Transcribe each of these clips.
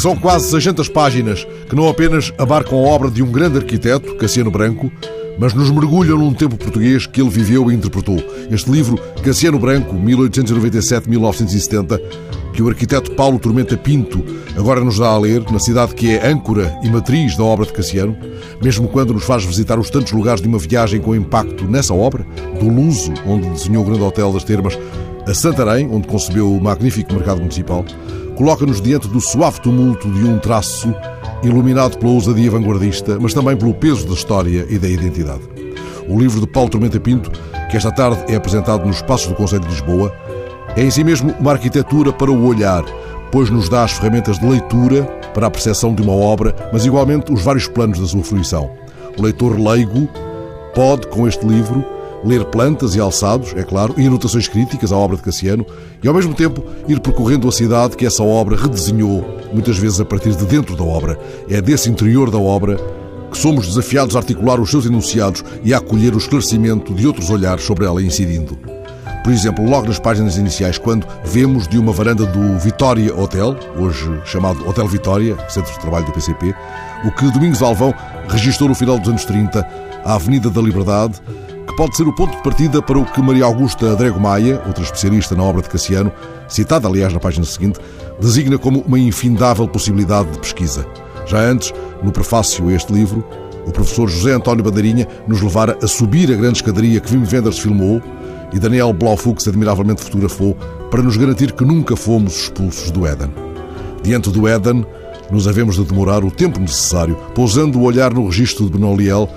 São quase 600 páginas que não apenas abarcam a obra de um grande arquiteto, Cassiano Branco, mas nos mergulham num tempo português que ele viveu e interpretou. Este livro, Cassiano Branco, 1897-1970, que o arquiteto Paulo Tormenta Pinto agora nos dá a ler, na cidade que é âncora e matriz da obra de Cassiano, mesmo quando nos faz visitar os tantos lugares de uma viagem com impacto nessa obra, do Luso, onde desenhou o grande hotel das Termas, a Santarém, onde concebeu o magnífico mercado municipal, coloca-nos diante do suave tumulto de um traço iluminado pela ousadia vanguardista, mas também pelo peso da história e da identidade. O livro de Paulo Tormenta Pinto, que esta tarde é apresentado nos Passos do Conselho de Lisboa, é em si mesmo uma arquitetura para o olhar, pois nos dá as ferramentas de leitura para a percepção de uma obra, mas igualmente os vários planos da sua fruição. O leitor leigo pode, com este livro, ler plantas e alçados, é claro, e anotações críticas à obra de Cassiano, e ao mesmo tempo ir percorrendo a cidade que essa obra redesenhou, muitas vezes a partir de dentro da obra. É desse interior da obra que somos desafiados a articular os seus enunciados e a acolher o esclarecimento de outros olhares sobre ela incidindo. Por exemplo, logo nas páginas iniciais, quando vemos de uma varanda do Vitória Hotel, hoje chamado Hotel Vitória, centro de trabalho do PCP, o que Domingos Alvão registrou no final dos anos 30, a Avenida da Liberdade, pode ser o ponto de partida para o que Maria Augusta Adrego Maia, outra especialista na obra de Cassiano, citada aliás na página seguinte, designa como uma infindável possibilidade de pesquisa. Já antes, no prefácio a este livro, o professor José António Bandeirinha nos levara a subir a grande escadaria que Wim Wenders filmou e Daniel Blaufux admiravelmente fotografou para nos garantir que nunca fomos expulsos do Éden. Diante do Éden, nos havemos de demorar o tempo necessário, pousando o olhar no registro de Benoliel,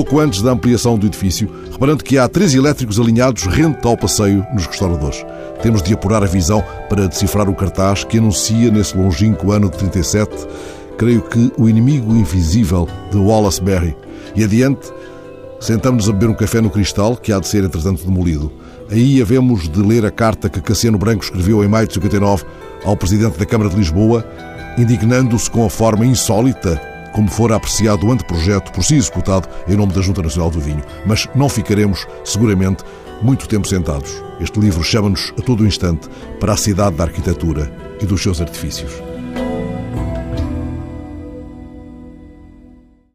pouco antes da ampliação do edifício, reparando que há três elétricos alinhados rente ao passeio nos restauradores. Temos de apurar a visão para decifrar o cartaz que anuncia nesse longínquo ano de 37, creio que o inimigo invisível de Wallace Berry. E adiante, Sentamos-nos a beber um café no cristal, que há de ser, entretanto, demolido. Aí havemos de ler a carta que Cassiano Branco escreveu em maio de 59 ao Presidente da Câmara de Lisboa, indignando-se com a forma insólita como fora apreciado o anteprojeto por si executado em nome da Junta Nacional do Vinho. Mas não ficaremos, seguramente, muito tempo sentados. Este livro chama-nos a todo instante para a cidade da arquitetura e dos seus artifícios.